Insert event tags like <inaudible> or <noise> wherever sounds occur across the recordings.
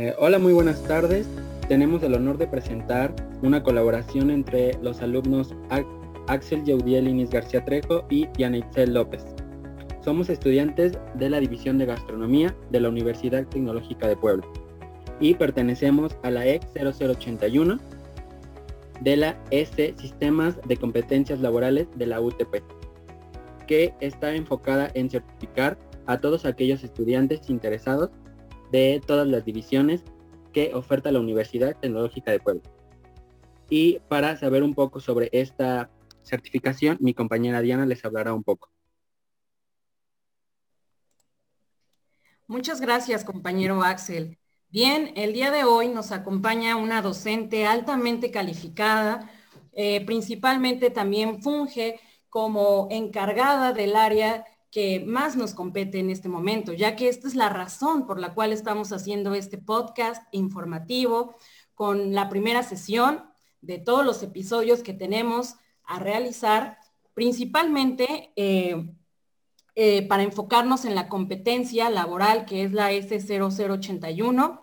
Eh, hola, muy buenas tardes. Tenemos el honor de presentar una colaboración entre los alumnos Axel Yaudiel Inés García Trejo y Diana Itzel López. Somos estudiantes de la División de Gastronomía de la Universidad Tecnológica de Puebla y pertenecemos a la EX 0081 de la S Sistemas de Competencias Laborales de la UTP, que está enfocada en certificar a todos aquellos estudiantes interesados de todas las divisiones que oferta la Universidad Tecnológica de Puebla. Y para saber un poco sobre esta certificación, mi compañera Diana les hablará un poco. Muchas gracias, compañero Axel. Bien, el día de hoy nos acompaña una docente altamente calificada, eh, principalmente también funge como encargada del área más nos compete en este momento, ya que esta es la razón por la cual estamos haciendo este podcast informativo con la primera sesión de todos los episodios que tenemos a realizar, principalmente eh, eh, para enfocarnos en la competencia laboral que es la S0081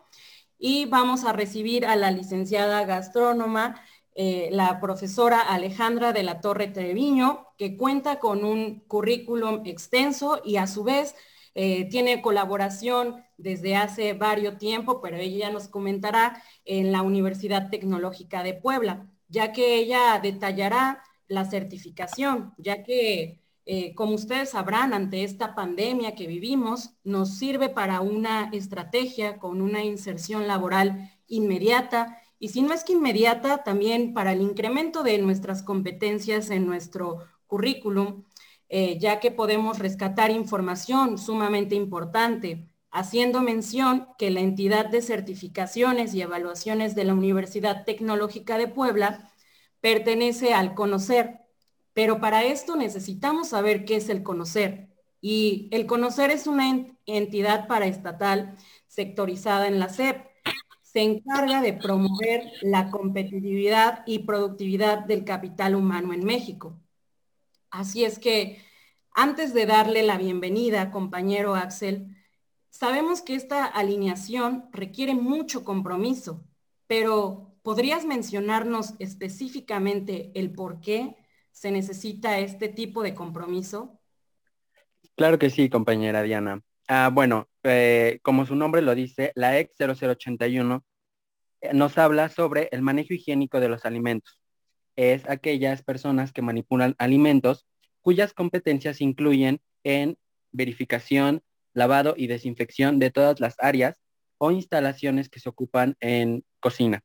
y vamos a recibir a la licenciada gastrónoma eh, la profesora Alejandra de la Torre Treviño, que cuenta con un currículum extenso y a su vez eh, tiene colaboración desde hace varios tiempo, pero ella nos comentará en la Universidad Tecnológica de Puebla, ya que ella detallará la certificación, ya que, eh, como ustedes sabrán, ante esta pandemia que vivimos, nos sirve para una estrategia con una inserción laboral inmediata y si no es que inmediata, también para el incremento de nuestras competencias en nuestro currículum, eh, ya que podemos rescatar información sumamente importante, haciendo mención que la entidad de certificaciones y evaluaciones de la Universidad Tecnológica de Puebla pertenece al conocer, pero para esto necesitamos saber qué es el conocer. Y el conocer es una entidad paraestatal sectorizada en la SEP se encarga de promover la competitividad y productividad del capital humano en México. Así es que antes de darle la bienvenida, compañero Axel, sabemos que esta alineación requiere mucho compromiso, pero ¿podrías mencionarnos específicamente el por qué se necesita este tipo de compromiso? Claro que sí, compañera Diana. Ah, bueno, eh, como su nombre lo dice, la EX 0081 eh, nos habla sobre el manejo higiénico de los alimentos. Es aquellas personas que manipulan alimentos cuyas competencias incluyen en verificación, lavado y desinfección de todas las áreas o instalaciones que se ocupan en cocina.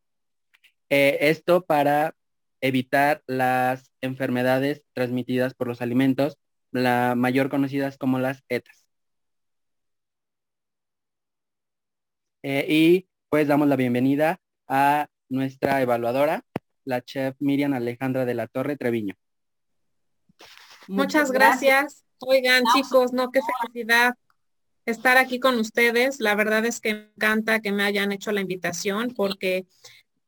Eh, esto para evitar las enfermedades transmitidas por los alimentos, la mayor conocidas como las ETAs. Eh, y pues damos la bienvenida a nuestra evaluadora, la chef Miriam Alejandra de la Torre Treviño. Muchas gracias. Oigan, chicos, no, qué felicidad estar aquí con ustedes. La verdad es que me encanta que me hayan hecho la invitación porque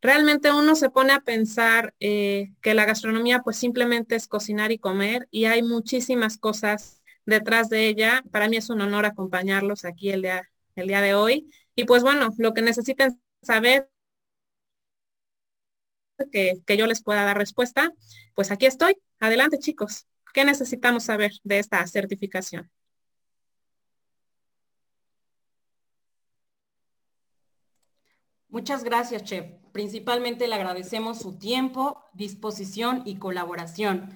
realmente uno se pone a pensar eh, que la gastronomía pues simplemente es cocinar y comer y hay muchísimas cosas detrás de ella. Para mí es un honor acompañarlos aquí el día, el día de hoy. Y pues bueno, lo que necesiten saber que, que yo les pueda dar respuesta, pues aquí estoy. Adelante, chicos. ¿Qué necesitamos saber de esta certificación? Muchas gracias, Chef. Principalmente le agradecemos su tiempo, disposición y colaboración,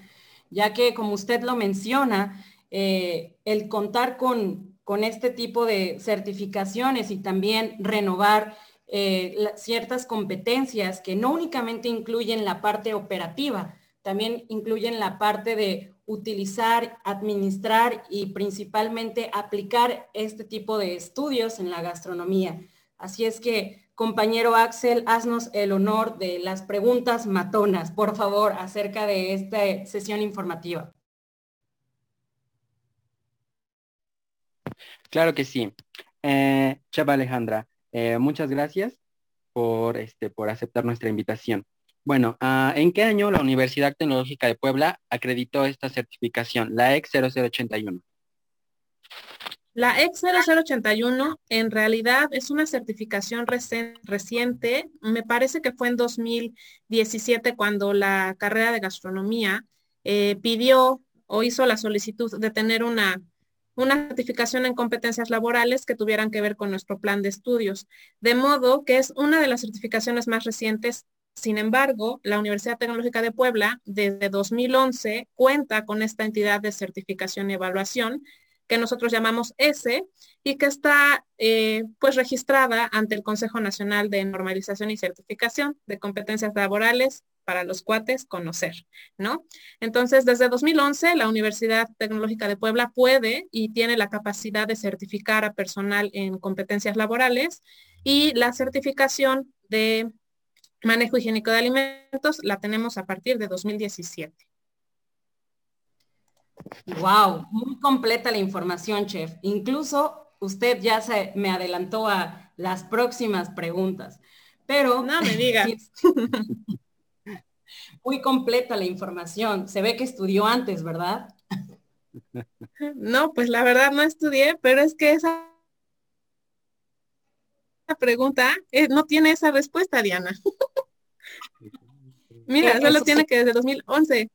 ya que, como usted lo menciona, eh, el contar con con este tipo de certificaciones y también renovar eh, ciertas competencias que no únicamente incluyen la parte operativa, también incluyen la parte de utilizar, administrar y principalmente aplicar este tipo de estudios en la gastronomía. Así es que, compañero Axel, haznos el honor de las preguntas matonas, por favor, acerca de esta sesión informativa. Claro que sí. Eh, Chava Alejandra, eh, muchas gracias por, este, por aceptar nuestra invitación. Bueno, ah, ¿en qué año la Universidad Tecnológica de Puebla acreditó esta certificación, la EX 0081? La EX 0081 en realidad es una certificación reciente, me parece que fue en 2017 cuando la carrera de gastronomía eh, pidió o hizo la solicitud de tener una, una certificación en competencias laborales que tuvieran que ver con nuestro plan de estudios. De modo que es una de las certificaciones más recientes. Sin embargo, la Universidad Tecnológica de Puebla desde 2011 cuenta con esta entidad de certificación y evaluación que nosotros llamamos S y que está eh, pues registrada ante el Consejo Nacional de Normalización y Certificación de Competencias Laborales para los cuates conocer, ¿no? Entonces, desde 2011, la Universidad Tecnológica de Puebla puede y tiene la capacidad de certificar a personal en competencias laborales y la certificación de manejo higiénico de alimentos la tenemos a partir de 2017. Wow, muy completa la información, chef. Incluso usted ya se me adelantó a las próximas preguntas. Pero no me digas. <laughs> muy completa la información. Se ve que estudió antes, ¿verdad? No, pues la verdad no estudié, pero es que esa pregunta eh, no tiene esa respuesta, Diana. <laughs> Mira, solo tiene que desde 2011.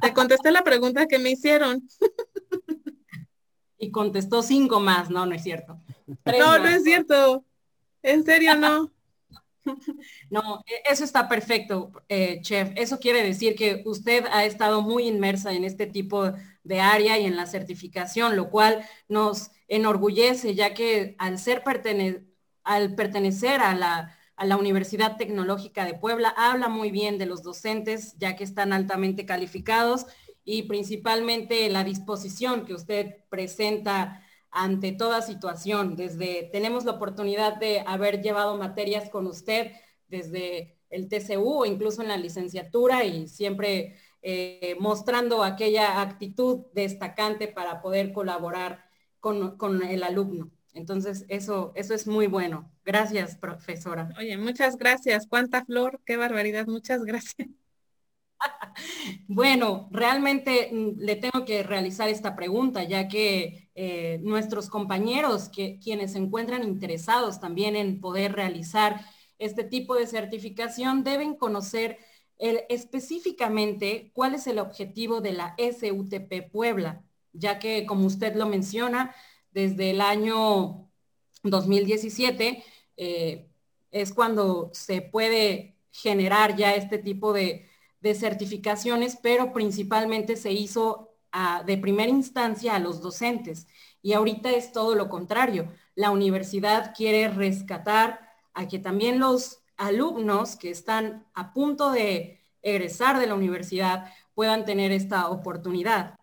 Te contesté la pregunta que me hicieron. Y contestó cinco más, no, no es cierto. no, no es cierto. En serio, no. <laughs> No, e, eso está perfecto, eh, chef. Eso quiere decir que usted ha estado muy inmersa en este tipo de área y en la certificación, lo cual nos enorgullece, ya que al ser al pertenecer a la a la Universidad Tecnológica de Puebla. Habla muy bien de los docentes, ya que están altamente calificados y principalmente la disposición que usted presenta ante toda situación. Desde tenemos la oportunidad de haber llevado materias con usted desde el TCU o incluso en la licenciatura y siempre eh, mostrando aquella actitud destacante para poder colaborar con, con el alumno. Entonces, eso, eso es muy bueno. Gracias, profesora. Oye, muchas gracias. Cuánta flor, qué barbaridad. Muchas gracias. <laughs> bueno, realmente mm, le tengo que realizar esta pregunta, ya que eh, nuestros compañeros, que, quienes se encuentran interesados también en poder realizar este tipo de certificación, deben conocer específicamente cuál es el objetivo de la SUTP Puebla, ya que, como usted lo menciona, desde el año 2017 eh, es cuando se puede generar ya este tipo de, certificaciones, pero principalmente se hizo de primera instancia a los docentes. Y ahorita es todo lo contrario. La universidad quiere rescatar a que también los alumnos que están a punto de egresar de la universidad puedan tener esta oportunidad.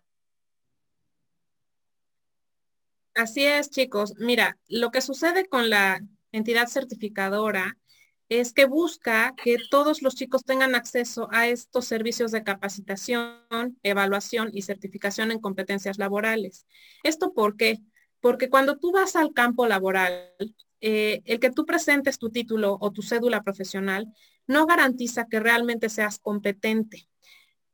Así es, chicos. Mira, lo que sucede con la entidad certificadora es que busca que todos los chicos tengan acceso a estos servicios de capacitación, evaluación y certificación en competencias laborales. ¿Esto por qué? Porque cuando tú vas al campo laboral, eh, el que tú presentes tu título o tu cédula profesional no garantiza que realmente seas competente.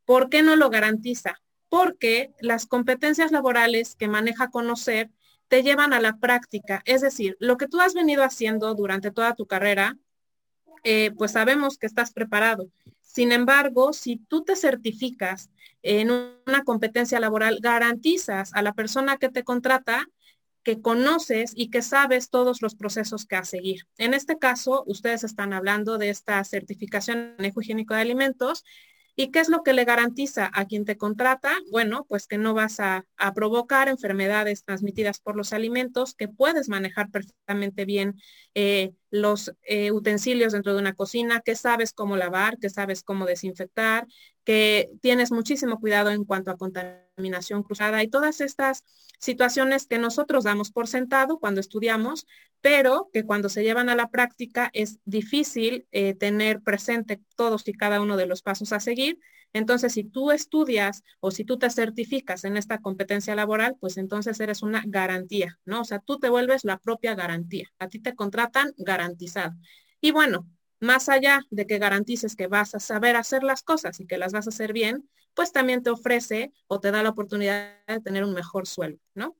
¿Por qué no lo garantiza? Porque las competencias laborales que maneja conocer te llevan a la práctica. Es decir, lo que tú has venido haciendo durante toda tu carrera, eh, pues sabemos que estás preparado. Sin embargo, si tú te certificas en una competencia laboral, garantizas a la persona que te contrata que conoces y que sabes todos los procesos que a seguir. En este caso, ustedes están hablando de esta certificación de manejo higiénico de alimentos ¿Y qué es lo que le garantiza a quien te contrata? Bueno, pues que no vas a, provocar enfermedades transmitidas por los alimentos, que puedes manejar perfectamente bien eh, los eh, utensilios dentro de una cocina, que sabes cómo lavar, que sabes cómo desinfectar, que tienes muchísimo cuidado en cuanto a contaminación cruzada y todas estas situaciones que nosotros damos por sentado cuando estudiamos, pero que cuando se llevan a la práctica es difícil eh, tener presente todos y cada uno de los pasos a seguir. Entonces, si tú estudias o si tú te certificas en esta competencia laboral, pues entonces eres una garantía, ¿no? O sea, tú te vuelves la propia garantía. A ti te contratan garantizado. Y bueno, más allá de que garantices que vas a saber hacer las cosas y que las vas a hacer bien, pues también te ofrece o te da la oportunidad de tener un mejor sueldo, ¿no?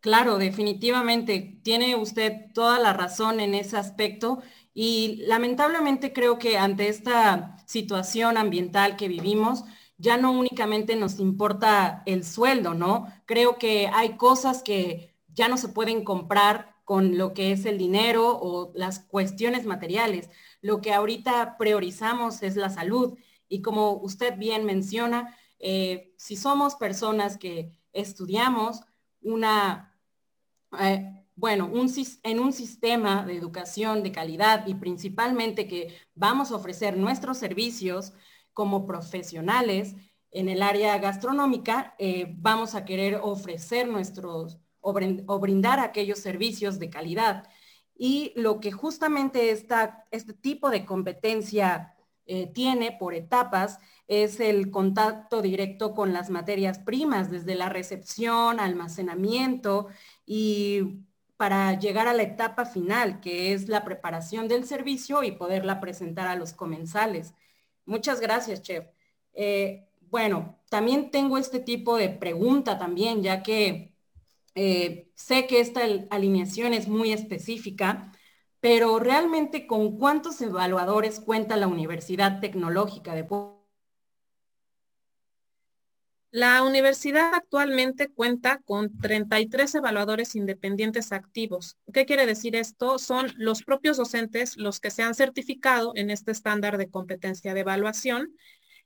Claro, definitivamente. Tiene usted toda la razón en ese aspecto y lamentablemente creo que ante esta situación ambiental que vivimos, ya no únicamente nos importa el sueldo, ¿no? Creo que hay cosas que ya no se pueden comprar con lo que es el dinero o las cuestiones materiales. Lo que ahorita priorizamos es la salud. Y como usted bien menciona, eh, si somos personas que estudiamos una, eh, bueno, en un sistema de educación de calidad y principalmente que vamos a ofrecer nuestros servicios, como profesionales en el área gastronómica, eh, vamos a querer ofrecer nuestros o, brindar aquellos servicios de calidad. Y lo que justamente este tipo de competencia eh, tiene por etapas es el contacto directo con las materias primas, desde la recepción, almacenamiento y para llegar a la etapa final, que es la preparación del servicio y poderla presentar a los comensales. Muchas gracias, chef. Eh, bueno, también tengo este tipo de pregunta también, ya que eh, sé que esta alineación es muy específica, pero realmente con cuántos evaluadores cuenta la Universidad Tecnológica de Puebla? La universidad actualmente cuenta con 33 evaluadores independientes activos. ¿Qué quiere decir esto? Son los propios docentes los que se han certificado en este estándar de competencia de evaluación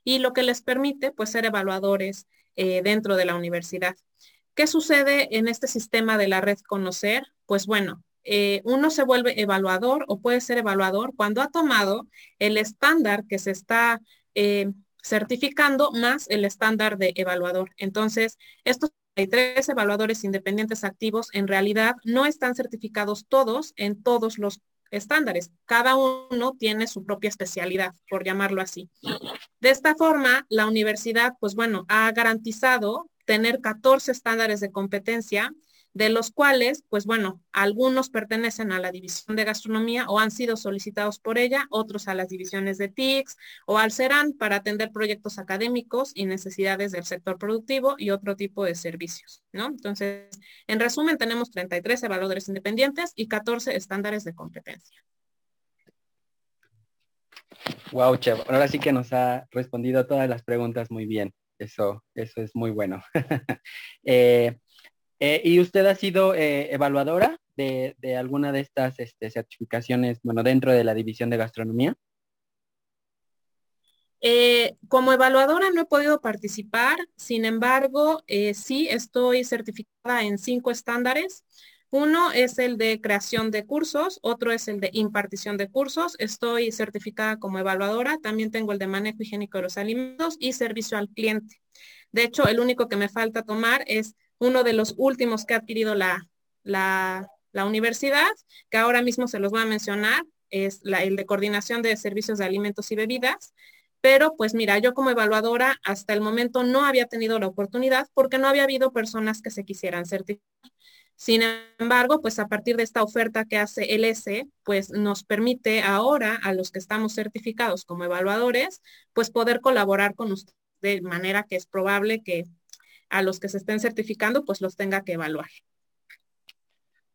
y lo que les permite pues ser evaluadores eh, dentro de la universidad. ¿Qué sucede en este sistema de la red Conocer? Pues bueno, eh, uno se vuelve evaluador o puede ser evaluador cuando ha tomado el estándar que se está eh, certificando más el estándar de evaluador. Entonces, estos hay tres evaluadores independientes activos en realidad no están certificados todos en todos los estándares. Cada uno tiene su propia especialidad, por llamarlo así. De esta forma, la universidad, pues bueno, ha garantizado tener 14 estándares de competencia de los cuales, pues bueno, algunos pertenecen a la división de gastronomía o han sido solicitados por ella, otros a las divisiones de TICS o al CERAN para atender proyectos académicos y necesidades del sector productivo y otro tipo de servicios, ¿no? Entonces, en resumen, tenemos 33 evaluadores independientes y 14 estándares de competencia. Wow, Chef. Ahora sí que nos ha respondido todas las preguntas muy bien. Eso, eso es muy bueno. <laughs> eh, eh, ¿Y usted ha sido eh, evaluadora de, alguna de estas este, certificaciones, bueno, dentro de la división de gastronomía? Eh, como evaluadora no he podido participar, sin embargo, sí estoy certificada en cinco estándares. Uno es el de creación de cursos, otro es el de impartición de cursos. Estoy certificada como evaluadora, también tengo el de manejo higiénico de los alimentos y servicio al cliente. De hecho, el único que me falta tomar es uno de los últimos que ha adquirido la, la, universidad, que ahora mismo se los voy a mencionar, es la, el de coordinación de servicios de alimentos y bebidas. Pero pues mira, yo como evaluadora hasta el momento no había tenido la oportunidad porque no había habido personas que se quisieran certificar. Sin embargo, pues a partir de esta oferta que hace el S, pues nos permite ahora a los que estamos certificados como evaluadores, pues poder colaborar con ustedes de manera que es probable que a los que se estén certificando, pues los tenga que evaluar.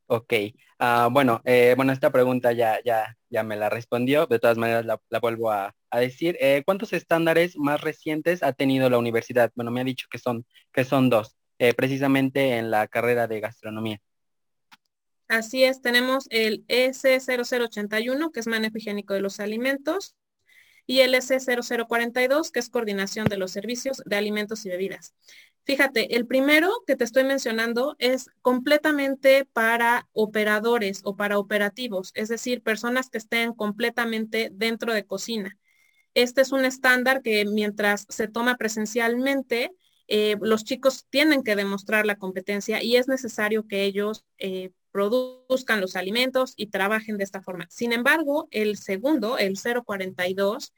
Ok, ah, bueno, eh, bueno, esta pregunta ya, ya, ya me la respondió, de todas maneras la, vuelvo a, decir. Eh, ¿Cuántos estándares más recientes ha tenido la universidad? Bueno, me ha dicho que son, que son dos, eh, precisamente en la carrera de gastronomía. Así es, tenemos el S0081, que es manejo higiénico de los alimentos, y el S0042, que es coordinación de los servicios de alimentos y bebidas. Fíjate, el primero que te estoy mencionando es completamente para operadores o para operativos, es decir, personas que estén completamente dentro de cocina. Este es un estándar que mientras se toma presencialmente, eh, los chicos tienen que demostrar la competencia y es necesario que ellos eh, produzcan los alimentos y trabajen de esta forma. Sin embargo, el segundo, el 042,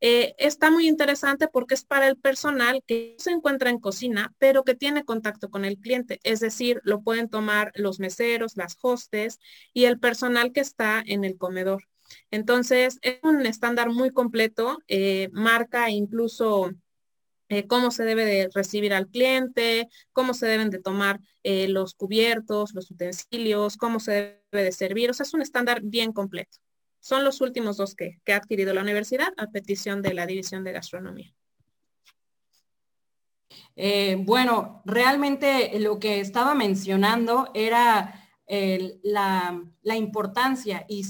eh, está muy interesante porque es para el personal que se encuentra en cocina, pero que tiene contacto con el cliente. Es decir, lo pueden tomar los meseros, las hostes y el personal que está en el comedor. Entonces, es un estándar muy completo, eh, marca incluso eh, cómo se debe de recibir al cliente, cómo se deben de tomar los cubiertos, los utensilios, cómo se debe de servir. O sea, es un estándar bien completo. Son los últimos dos que, ha adquirido la universidad a petición de la División de Gastronomía. Eh, bueno, realmente lo que estaba mencionando era la, importancia y,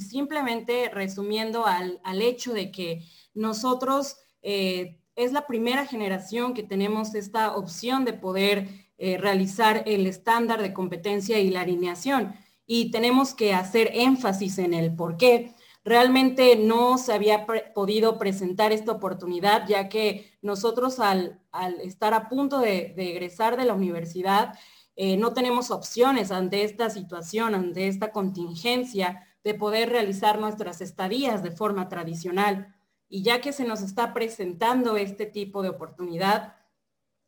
simplemente resumiendo al, hecho de que nosotros es la primera generación que tenemos esta opción de poder eh, realizar el estándar de competencia y la alineación. Y tenemos que hacer énfasis en el por qué. Realmente no se había podido presentar esta oportunidad, ya que nosotros al, estar a punto de, egresar de la universidad, eh, no tenemos opciones ante esta situación, ante esta contingencia de poder realizar nuestras estadías de forma tradicional. Y ya que se nos está presentando este tipo de oportunidad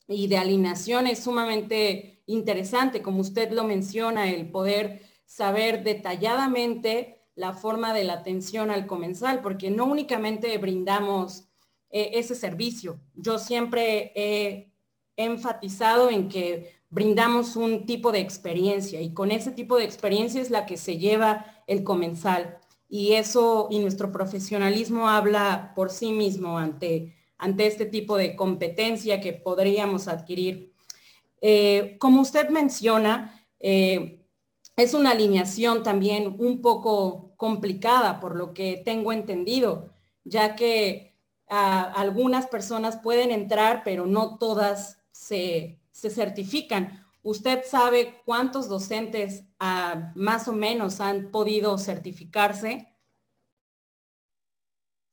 y de alineación es sumamente interesante, como usted lo menciona, el poder saber detalladamente la forma de la atención al comensal, porque no únicamente brindamos eh, ese servicio. Yo siempre he enfatizado en que brindamos un tipo de experiencia y con ese tipo de experiencia es la que se lleva el comensal y eso y nuestro profesionalismo habla por sí mismo ante, ante este tipo de competencia que podríamos adquirir. Eh, como usted menciona, eh, es una alineación también un poco complicada por lo que tengo entendido, ya que ah, algunas personas pueden entrar, pero no todas se, se certifican. ¿Usted sabe cuántos docentes ah, más o menos han podido certificarse?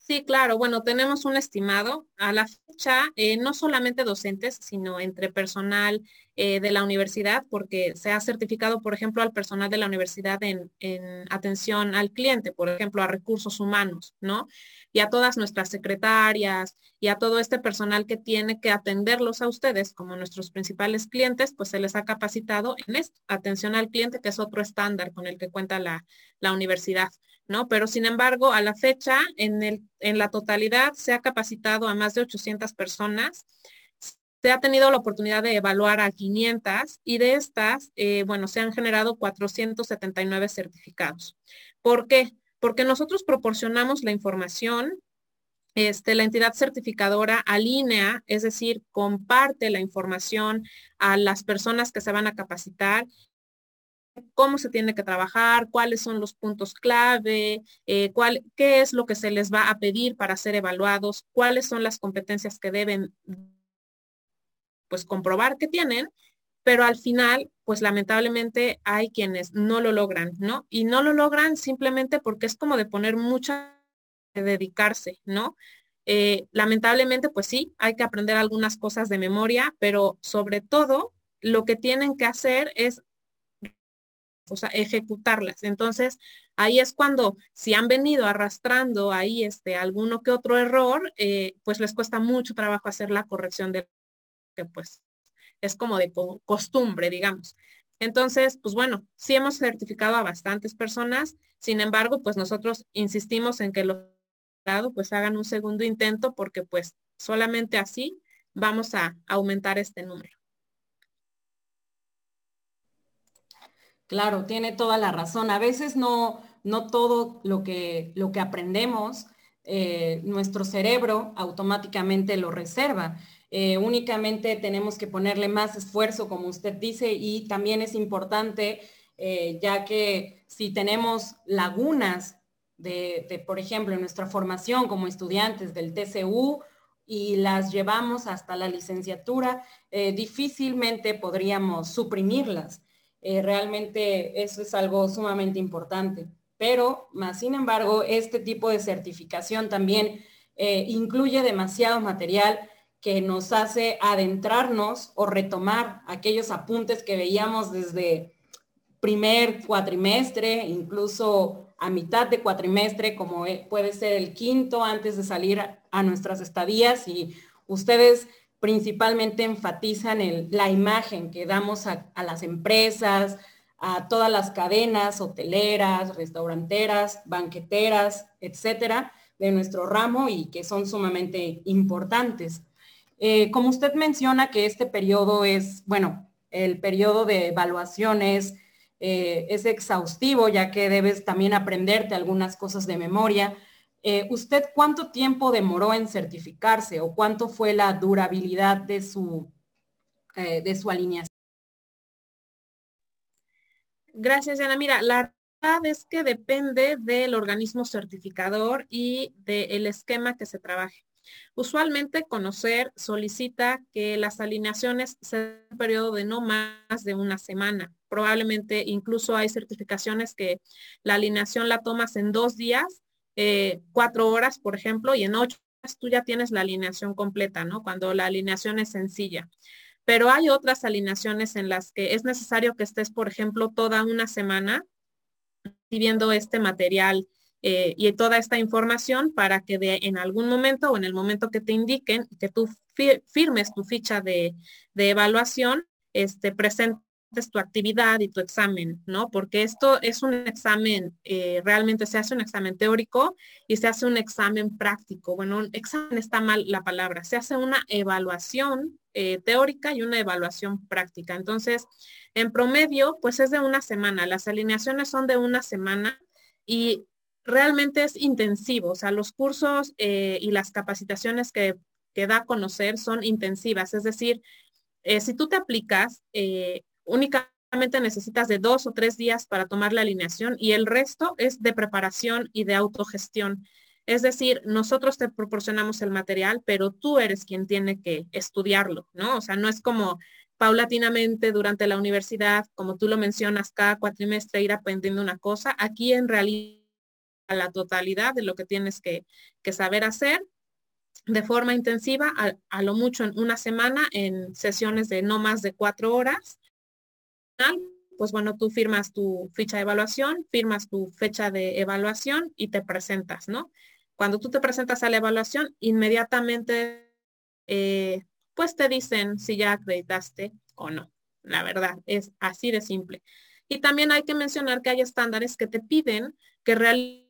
Sí, claro. Bueno, tenemos un estimado. A la fecha, eh, no solamente docentes, sino entre personal eh, de la universidad, porque se ha certificado, por ejemplo, al personal de la universidad en, en, atención al cliente, por ejemplo, a recursos humanos, ¿no? Y a todas nuestras secretarias y a todo este personal que tiene que atenderlos a ustedes como nuestros principales clientes, pues se les ha capacitado en esto, atención al cliente, que es otro estándar con el que cuenta la, universidad, ¿no? Pero sin embargo, a la fecha, en, el, en la totalidad se ha capacitado a más de 800 personas se ha tenido la oportunidad de evaluar a 500 y de estas, eh, bueno, se han generado 479 certificados. ¿Por qué? Porque nosotros proporcionamos la información, este, la entidad certificadora alinea, es decir, comparte la información a las personas que se van a capacitar cómo se tiene que trabajar, cuáles son los puntos clave, eh, cuál, qué es lo que se les va a pedir para ser evaluados, cuáles son las competencias que deben pues comprobar que tienen pero al final, pues lamentablemente hay quienes no lo logran, ¿no? Y no lo logran simplemente porque es como de poner mucha de dedicarse, ¿no? Eh, lamentablemente, pues sí, hay que aprender algunas cosas de memoria, pero sobre todo lo que tienen que hacer es o sea, ejecutarlas. Entonces, ahí es cuando si han venido arrastrando ahí este alguno que otro error, eh, pues les cuesta mucho trabajo hacer la corrección de que pues es como de costumbre, digamos. Entonces, pues bueno, sí hemos certificado a bastantes personas, sin embargo, pues nosotros insistimos en que los pues hagan un segundo intento porque pues solamente así vamos a aumentar este número. Claro, tiene toda la razón. A veces no, no todo lo que, lo que aprendemos, eh, nuestro cerebro automáticamente lo reserva. Eh, únicamente tenemos que ponerle más esfuerzo, como usted dice, y también es importante, eh, ya que si tenemos lagunas de, por ejemplo, en nuestra formación como estudiantes del TCU y las llevamos hasta la licenciatura, eh, difícilmente podríamos suprimirlas. realmente eso es algo sumamente importante. Pero, más sin embargo, este tipo de certificación también incluye demasiado material que nos hace adentrarnos o retomar aquellos apuntes que veíamos desde primer cuatrimestre, incluso a mitad de cuatrimestre, como e, puede ser el quinto antes de salir a nuestras estadías y ustedes principalmente enfatizan la imagen que damos a, a las empresas, a todas las cadenas hoteleras, restauranteras, banqueteras, etcétera, de nuestro ramo y que son sumamente importantes. Eh, como usted menciona que este periodo es, bueno, el periodo de evaluación es, eh, es exhaustivo, ya que debes también aprenderte algunas cosas de memoria. Eh, ¿Usted cuánto tiempo demoró en certificarse o cuánto fue la durabilidad de su, de su alineación? Gracias, Ana. Mira, la verdad es que depende del organismo certificador y del esquema que se trabaje. Usualmente conocer solicita que las alineaciones sean un periodo de no más de una semana. Probablemente incluso hay certificaciones que la alineación la tomas en dos días, eh, cuatro horas, por ejemplo, y en ocho horas tú ya tienes la alineación completa, ¿no? Cuando la alineación es sencilla. Pero hay otras alineaciones en las que es necesario que estés, por ejemplo, toda una semana viendo este material eh, y toda esta información para que de, en algún momento o en el momento que te indiquen que tú firmes tu ficha de, evaluación, este, presentes tu actividad y tu examen, ¿no? Porque esto es un examen, eh, realmente se hace un examen teórico y se hace un examen práctico. Bueno, un examen está mal la palabra, se hace una evaluación eh, teórica y una evaluación práctica. Entonces, en promedio, pues es de una semana. Las alineaciones son de una semana y realmente es intensivo, o sea, los cursos eh, y las capacitaciones que, da a conocer son intensivas, es decir, eh, si tú te aplicas, eh, únicamente necesitas de dos o tres días para tomar la alineación y el resto es de preparación y de autogestión. Es decir, nosotros te proporcionamos el material, pero tú eres quien tiene que estudiarlo, ¿no? O sea, no es como paulatinamente durante la universidad, como tú lo mencionas, cada cuatrimestre ir aprendiendo una cosa. Aquí en realidad a la totalidad de lo que tienes que, saber hacer de forma intensiva, a, lo mucho en una semana, en sesiones de no más de cuatro horas. Pues bueno, tú firmas tu ficha de evaluación, firmas tu fecha de evaluación y te presentas, ¿no? Cuando tú te presentas a la evaluación, inmediatamente, eh, pues te dicen si ya acreditaste o no. La verdad, es así de simple. Y también hay que mencionar que hay estándares que te piden que realmente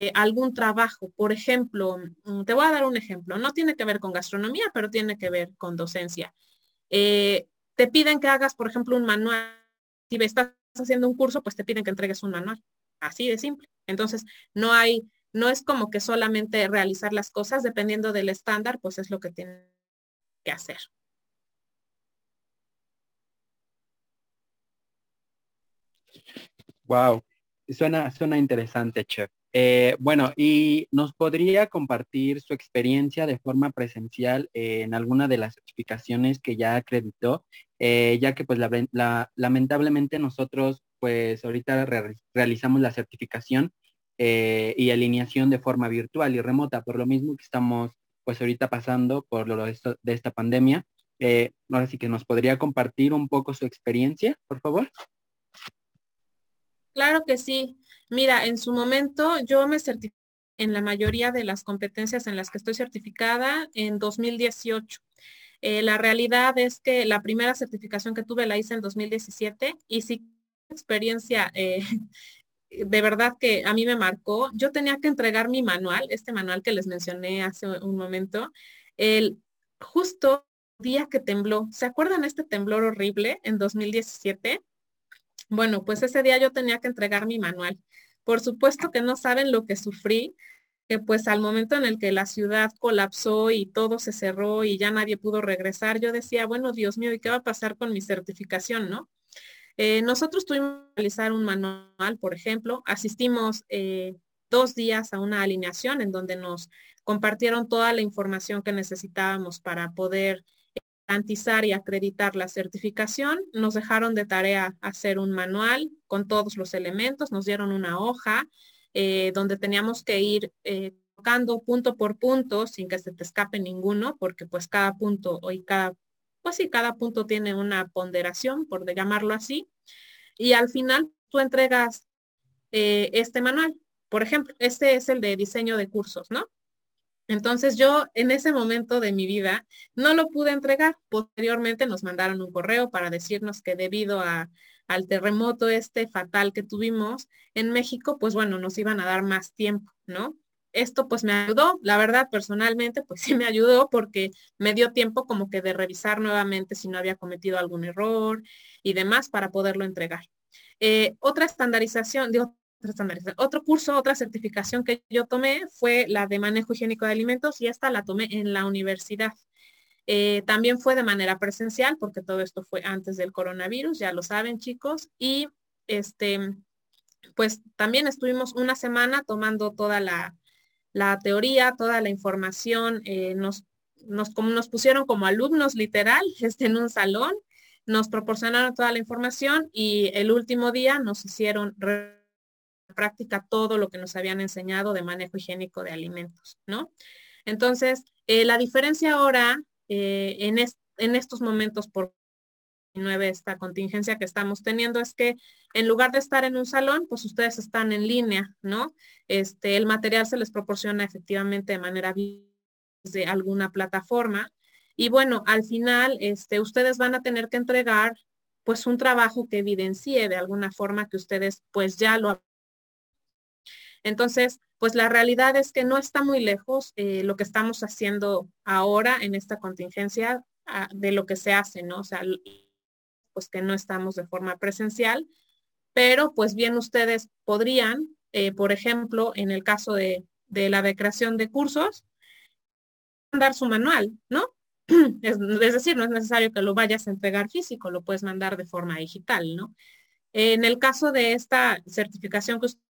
eh, algún trabajo. Por ejemplo, mm, te voy a dar un ejemplo. No tiene que ver con gastronomía, pero tiene que ver con docencia. Eh, te piden que hagas, por ejemplo, un manual. Si estás haciendo un curso, pues te piden que entregues un manual. Así de simple. Entonces, no hay, no es como que solamente realizar las cosas dependiendo del estándar, pues es lo que tienen que hacer. Wow, suena, suena interesante, chef. Eh, bueno, y nos podría compartir su experiencia de forma presencial en alguna de las certificaciones que ya acreditó, eh, ya que pues lamentablemente nosotros pues ahorita realizamos la certificación eh, y alineación de forma virtual y remota, por lo mismo que estamos pues ahorita pasando por lo de, de esta pandemia. ahora sí que nos podría compartir un poco su experiencia, por favor. Claro que sí. Mira, en su momento yo me certifiqué en la mayoría de las competencias en las que estoy certificada en 2018. Eh, la realidad es que la primera certificación que tuve la hice en 2017 y sí <laughs> experiencia eh, <laughs> de verdad que a mí me marcó. Yo tenía que entregar mi manual, este manual que les mencioné hace un momento, el justo día que tembló. ¿Se acuerdan este temblor horrible en 2017? Bueno, pues ese día yo tenía que entregar mi manual. Por supuesto que no saben lo que sufrí, que pues al momento en el que la ciudad colapsó y todo se cerró y ya nadie pudo regresar, yo decía, bueno, Dios mío, ¿y qué va a pasar con mi certificación, no? Eh, nosotros tuvimos que realizar un manual, por ejemplo, asistimos eh, dos días a una alineación en donde nos compartieron toda la información que necesitábamos para poder garantizar y acreditar la certificación, nos dejaron de tarea hacer un manual con todos los elementos, nos dieron una hoja eh, donde teníamos que ir eh, tocando punto por punto sin que se te escape ninguno, porque pues cada punto y cada, pues sí, cada punto tiene una ponderación, por llamarlo así. Y al final tú entregas eh, este manual. Por ejemplo, este es el de diseño de cursos, ¿no? Entonces yo en ese momento de mi vida no lo pude entregar. Posteriormente nos mandaron un correo para decirnos que debido al terremoto este fatal que tuvimos en México, pues bueno, nos iban a dar más tiempo, ¿no? esto pues me ayudó, la verdad personalmente pues <laughs> sí me ayudó porque me dio tiempo como que de revisar nuevamente si no había cometido algún error y demás para poderlo entregar. Eh, otra estandarización, digo, otro curso, otra certificación que yo tomé fue la de manejo higiénico de alimentos y esta la tomé en la universidad. Eh, también fue de manera presencial porque todo esto fue antes del coronavirus, ya lo saben chicos, y este, pues también estuvimos una semana tomando toda la, la teoría, toda la información, eh, nos, nos, como nos pusieron como alumnos literal <laughs> este, en un salón, nos proporcionaron toda la información y el último día nos hicieron práctica todo lo que nos habían enseñado de manejo higiénico de alimentos, ¿no? Entonces, eh, la diferencia ahora eh, en, en estos momentos por esta contingencia que estamos teniendo es que en lugar de estar en un salón, pues ustedes están en línea, ¿no? Este, el material se les proporciona efectivamente de manera de alguna plataforma. Y bueno, al final, este, ustedes van a tener que entregar pues un trabajo que evidencie de alguna forma que ustedes pues ya lo entonces, pues la realidad es que no está muy lejos eh, lo que estamos haciendo ahora en esta contingencia ah, de lo que se hace, ¿no? O sea, pues que no estamos de forma presencial, pero pues bien ustedes podrían, eh, por ejemplo, en el caso de, la de creación de cursos, mandar su manual, ¿no? <clears throat> Es, decir, no es necesario que lo vayas a entregar físico, lo puedes mandar de forma digital, ¿no? En el caso de esta certificación que usted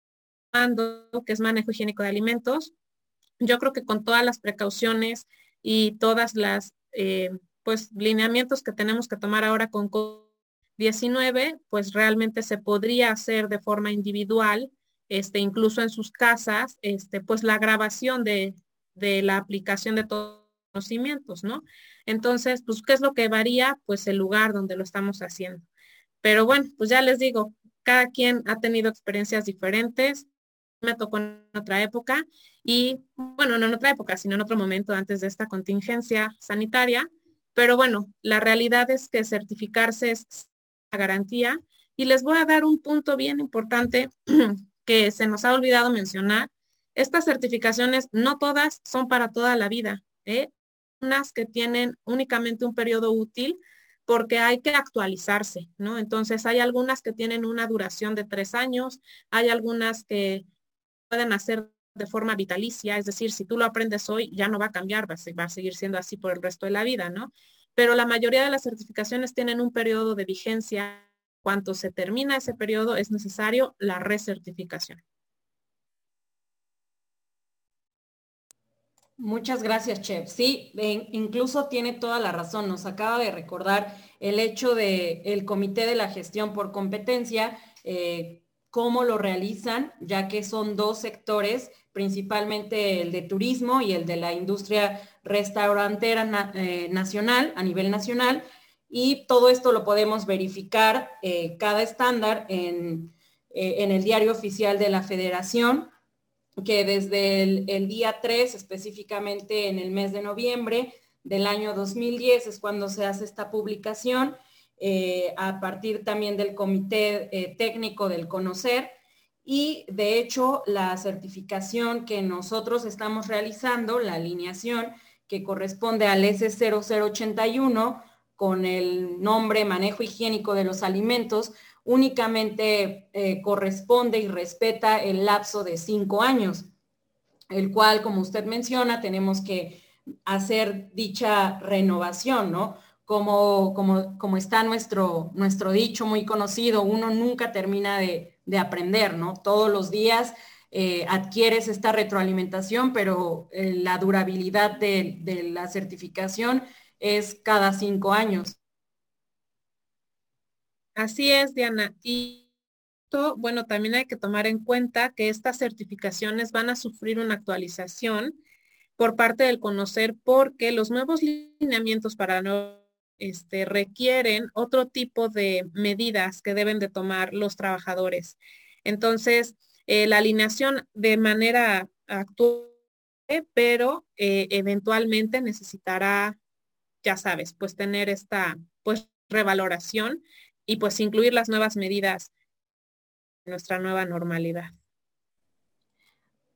que es manejo higiénico de alimentos, yo creo que con todas las precauciones y todas las eh, pues lineamientos que tenemos que tomar ahora con 19, pues realmente se podría hacer de forma individual, este, incluso en sus casas, este, pues la grabación de, de la aplicación de todos los conocimientos, ¿no? Entonces, pues, ¿qué es lo que varía? Pues el lugar donde lo estamos haciendo. Pero bueno, pues ya les digo, cada quien ha tenido experiencias diferentes. Me tocó en otra época y, bueno, no en otra época, sino en otro momento antes de esta contingencia sanitaria. Pero bueno, la realidad es que certificarse es garantía. Y les voy a dar un punto bien importante <clears throat> que se nos ha olvidado mencionar. Estas certificaciones, no todas son para toda la vida. ¿eh? Unas que tienen únicamente un periodo útil porque hay que actualizarse, ¿no? Entonces hay algunas que tienen una duración de tres años, hay algunas que pueden hacer de forma vitalicia, es decir, si tú lo aprendes hoy, ya no va a cambiar, va a, seguir siendo así por el resto de la vida, ¿no? Pero la mayoría de las certificaciones tienen un periodo de vigencia cuando se termina ese periodo, es necesario la recertificación. Muchas gracias, Chef. Sí, incluso tiene toda la razón. Nos acaba de recordar el hecho de el comité de la gestión por competencia, eh, cómo lo realizan, ya que son dos sectores, principalmente el de turismo y el de la industria restaurantera eh, nacional, a nivel nacional, y todo esto lo podemos verificar eh, cada estándar en, eh, en, el diario oficial de la federación, que desde el, día 3, específicamente en el mes de noviembre del año 2010, es cuando se hace esta publicación, eh, a partir también del comité técnico del conocer. Y de hecho, la certificación que nosotros estamos realizando, la alineación que corresponde al S0081, con el nombre manejo higiénico de los alimentos únicamente eh, corresponde y respeta el lapso de cinco años, el cual, como usted menciona, tenemos que hacer dicha renovación, ¿no? Como, como, como está nuestro, nuestro dicho muy conocido, uno nunca termina de, aprender, ¿no? Todos los días eh, adquieres esta retroalimentación, pero eh, la durabilidad de, de la certificación es cada cinco años. Así es, Diana. Y bueno, también hay que tomar en cuenta que estas certificaciones van a sufrir una actualización por parte del conocer porque los nuevos lineamientos para no este, requieren otro tipo de medidas que deben de tomar los trabajadores. Entonces, eh, la alineación de manera actual, pero eh, eventualmente necesitará ya sabes, pues tener esta pues revaloración y pues incluir las nuevas medidas en nuestra nueva normalidad.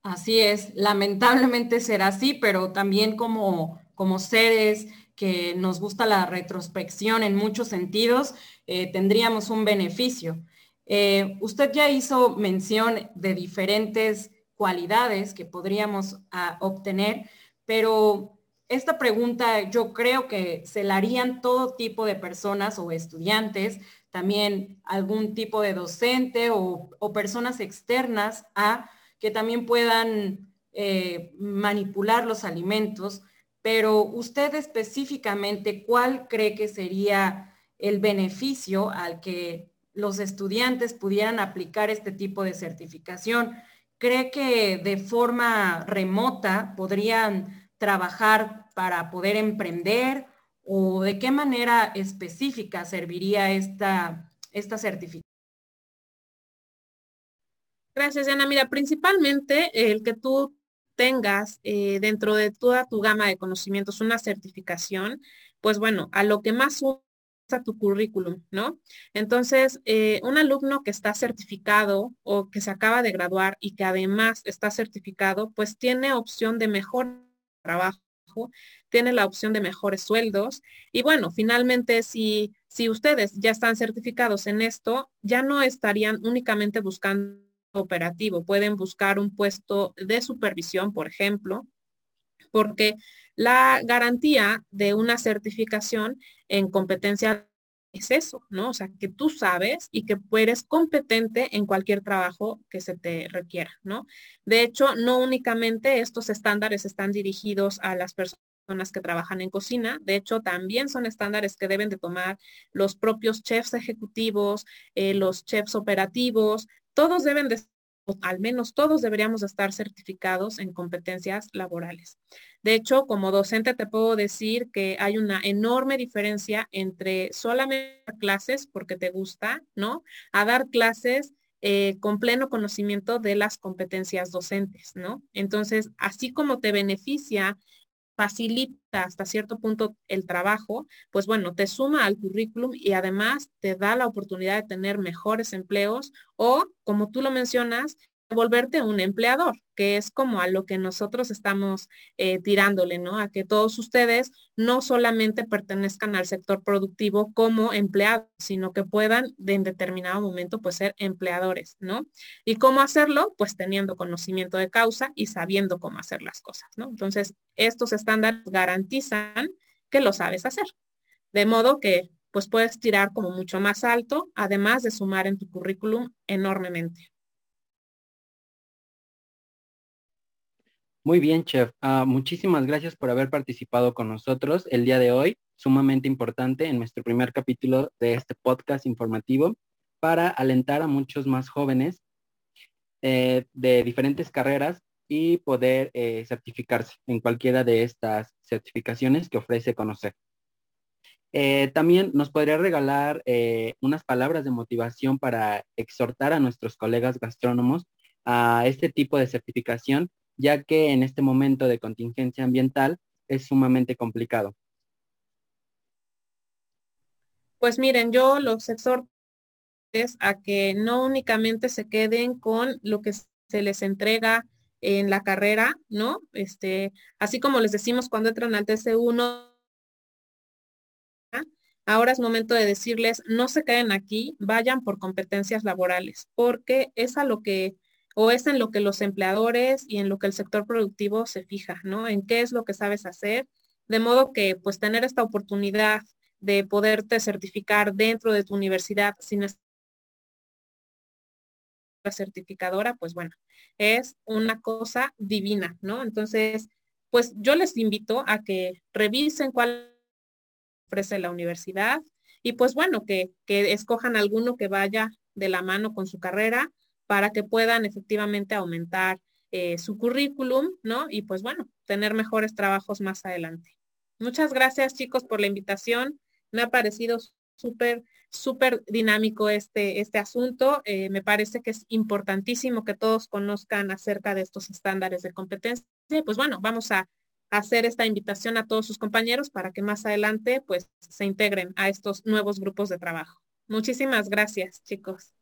Así es, lamentablemente será así, pero también como, como seres que nos gusta la retrospección en muchos sentidos, eh, tendríamos un beneficio. Eh, usted ya hizo mención de diferentes cualidades que podríamos ah, obtener, pero esta pregunta yo creo que se la harían todo tipo de personas o estudiantes, también algún tipo de docente o, personas externas a que también puedan eh, manipular los alimentos, pero usted específicamente, ¿cuál cree que sería el beneficio al que los estudiantes pudieran aplicar este tipo de certificación? ¿Cree que de forma remota podrían trabajar para poder emprender o de qué manera específica serviría esta, esta certificación? Gracias, Ana. Mira, principalmente el que tú tengas eh, dentro de toda tu gama de conocimientos una certificación, pues bueno, a lo que más usa tu currículum, ¿no? Entonces, eh, un alumno que está certificado o que se acaba de graduar y que además está certificado, pues tiene opción de mejor trabajo, tiene la opción de mejores sueldos. Y bueno, finalmente, si, si ustedes ya están certificados en esto, ya no estarían únicamente buscando operativo, pueden buscar un puesto de supervisión, por ejemplo, porque la garantía de una certificación en competencia es eso, ¿no? O sea, que tú sabes y que eres competente en cualquier trabajo que se te requiera, ¿no? De hecho, no únicamente estos estándares están dirigidos a las personas que trabajan en cocina, de hecho, también son estándares que deben de tomar los propios chefs ejecutivos, eh, los chefs operativos, todos deben de al menos todos deberíamos estar certificados en competencias laborales. De hecho, como docente te puedo decir que hay una enorme diferencia entre solamente clases porque te gusta, ¿no? A dar clases eh, con pleno conocimiento de las competencias docentes, ¿no? Entonces, así como te beneficia facilita hasta cierto punto el trabajo, pues bueno, te suma al currículum y además te da la oportunidad de tener mejores empleos o, como tú lo mencionas, volverte un empleador, que es como a lo que nosotros estamos eh, tirándole, ¿no? A que todos ustedes no solamente pertenezcan al sector productivo como empleados, sino que puedan en determinado momento pues ser empleadores, ¿no? ¿Y cómo hacerlo? Pues teniendo conocimiento de causa y sabiendo cómo hacer las cosas, ¿no? Entonces, estos estándares garantizan que lo sabes hacer. De modo que pues puedes tirar como mucho más alto, además de sumar en tu currículum enormemente. Muy bien, chef. Ah, muchísimas gracias por haber participado con nosotros el día de hoy, sumamente importante en nuestro primer capítulo de este podcast informativo para alentar a muchos más jóvenes eh, de diferentes carreras y poder eh, certificarse en cualquiera de estas certificaciones que ofrece conocer. Eh, también nos podría regalar unas palabras de motivación para exhortar a nuestros colegas gastrónomos a este tipo de certificación ya que en este momento de contingencia ambiental es sumamente complicado. Pues miren, yo los exhorto a que no únicamente se queden con lo que se les entrega en la carrera, ¿no? Este, así como les decimos cuando entran al TC1, ahora es momento de decirles, no se queden aquí, vayan por competencias laborales, porque es a lo que o es en lo que los empleadores y en lo que el sector productivo se fija, ¿no? En qué es lo que sabes hacer, de modo que pues tener esta oportunidad de poderte certificar dentro de tu universidad sin la certificadora, pues bueno, es una cosa divina, ¿no? Entonces, pues yo les invito a que revisen cuál ofrece la universidad y pues bueno, que, que escojan alguno que vaya de la mano con su carrera para que puedan efectivamente aumentar eh, su currículum, ¿no? Y pues bueno, tener mejores trabajos más adelante. Muchas gracias chicos por la invitación. Me ha parecido súper, súper dinámico este, este asunto. Eh, me parece que es importantísimo que todos conozcan acerca de estos estándares de competencia. Y pues bueno, vamos a hacer esta invitación a todos sus compañeros para que más adelante pues se integren a estos nuevos grupos de trabajo. Muchísimas gracias, chicos.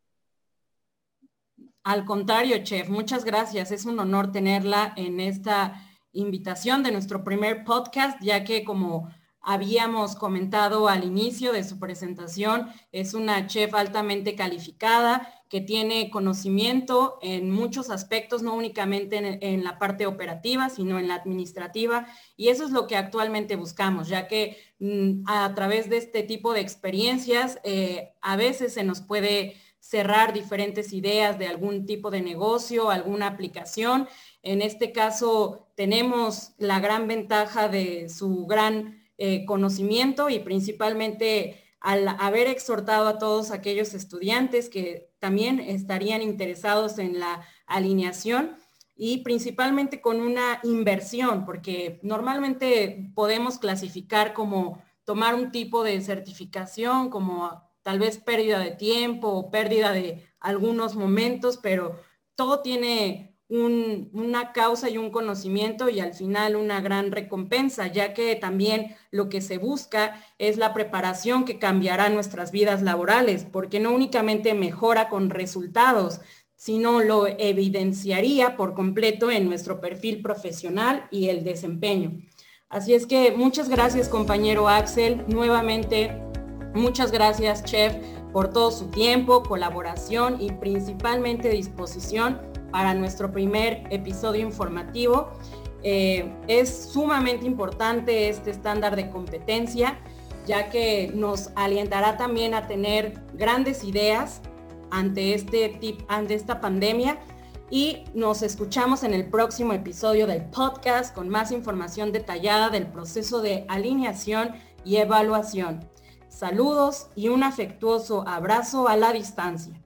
Al contrario, chef, muchas gracias. Es un honor tenerla en esta invitación de nuestro primer podcast, ya que como habíamos comentado al inicio de su presentación, es una chef altamente calificada que tiene conocimiento en muchos aspectos, no únicamente en, la parte operativa, sino en la administrativa. Y eso es lo que actualmente buscamos, ya que mm, a través de este tipo de experiencias eh, a veces se nos puede cerrar diferentes ideas de algún tipo de negocio, alguna aplicación. En este caso tenemos la gran ventaja de su gran eh, conocimiento y principalmente al haber exhortado a todos aquellos estudiantes que también estarían interesados en la alineación y principalmente con una inversión, porque normalmente podemos clasificar como tomar un tipo de certificación como tal vez pérdida de tiempo o pérdida de algunos momentos, pero todo tiene una causa y un conocimiento y al final una gran recompensa, ya que también lo que se busca es la preparación que cambiará nuestras vidas laborales, porque no únicamente mejora con resultados, sino lo evidenciaría por completo en nuestro perfil profesional y el desempeño. Así es que muchas gracias compañero Axel, nuevamente Muchas gracias, Chef, por todo su tiempo, colaboración y principalmente disposición para nuestro primer episodio informativo. Eh, es sumamente importante este estándar de competencia, ya que nos alientará también a tener grandes ideas ante, este tip, ante esta pandemia y nos escuchamos en el próximo episodio del podcast con más información detallada del proceso de alineación y evaluación. Saludos y un afectuoso abrazo a la distancia.